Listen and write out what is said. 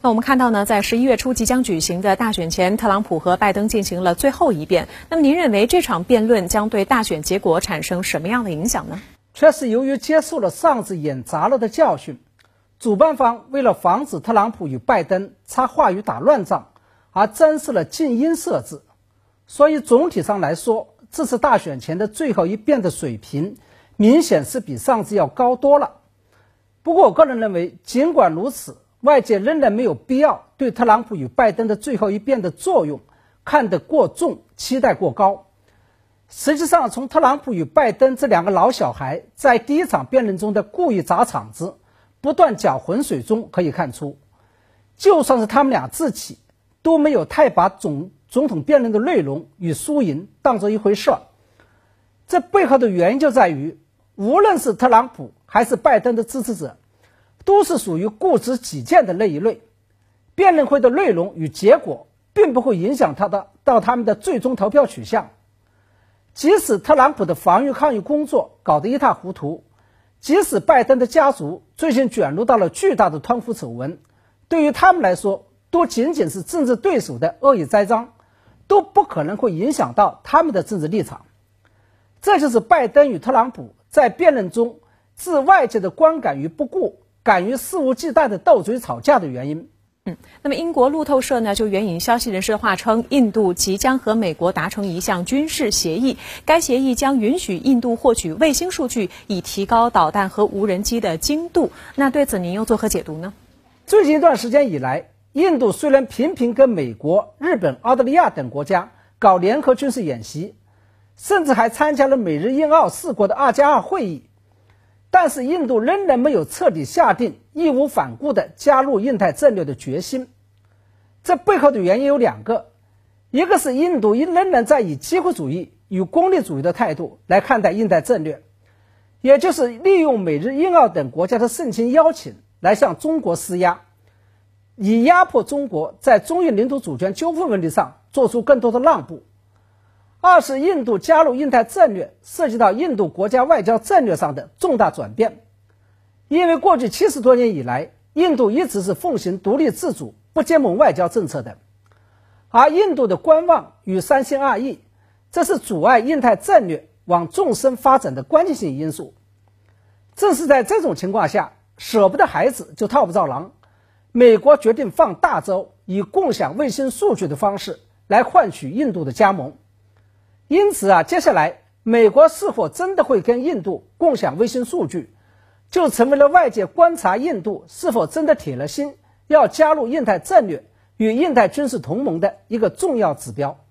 那我们看到呢，在十一月初即将举行的大选前，特朗普和拜登进行了最后一辩。那么您认为这场辩论将对大选结果产生什么样的影响呢？确实，由于接受了上次演砸了的教训，主办方为了防止特朗普与拜登插话语打乱仗，而增设了静音设置。所以总体上来说，这次大选前的最后一辩的水平，明显是比上次要高多了。不过，我个人认为，尽管如此。外界仍然没有必要对特朗普与拜登的最后一辩的作用看得过重，期待过高。实际上，从特朗普与拜登这两个老小孩在第一场辩论中的故意砸场子、不断搅浑水中可以看出，就算是他们俩自己都没有太把总总统辩论的内容与输赢当做一回事儿。这背后的原因就在于，无论是特朗普还是拜登的支持者。都是属于固执己见的那一类，辩论会的内容与结果并不会影响他的到他们的最终投票取向。即使特朗普的防御抗议工作搞得一塌糊涂，即使拜登的家族最近卷入到了巨大的贪腐丑闻，对于他们来说都仅仅是政治对手的恶意栽赃，都不可能会影响到他们的政治立场。这就是拜登与特朗普在辩论中置外界的观感于不顾。敢于肆无忌惮的斗嘴吵架的原因。嗯，那么英国路透社呢就援引消息人士的话称，印度即将和美国达成一项军事协议，该协议将允许印度获取卫星数据，以提高导弹和无人机的精度。那对此您又作何解读呢？最近一段时间以来，印度虽然频频跟美国、日本、澳大利亚等国家搞联合军事演习，甚至还参加了美日印澳四国的二加二会议。但是印度仍然没有彻底下定义无反顾的加入印太战略的决心，这背后的原因有两个，一个是印度仍然在以机会主义与功利主义的态度来看待印太战略，也就是利用美日印澳等国家的盛情邀请来向中国施压，以压迫中国在中印领土主权纠纷问题上做出更多的让步。二是印度加入印太战略涉及到印度国家外交战略上的重大转变，因为过去七十多年以来，印度一直是奉行独立自主、不结盟外交政策的，而印度的观望与三心二意，这是阻碍印太战略往纵深发展的关键性因素。正是在这种情况下，舍不得孩子就套不着狼，美国决定放大招，以共享卫星数据的方式来换取印度的加盟。因此啊，接下来美国是否真的会跟印度共享卫星数据，就成为了外界观察印度是否真的铁了心要加入印太战略与印太军事同盟的一个重要指标。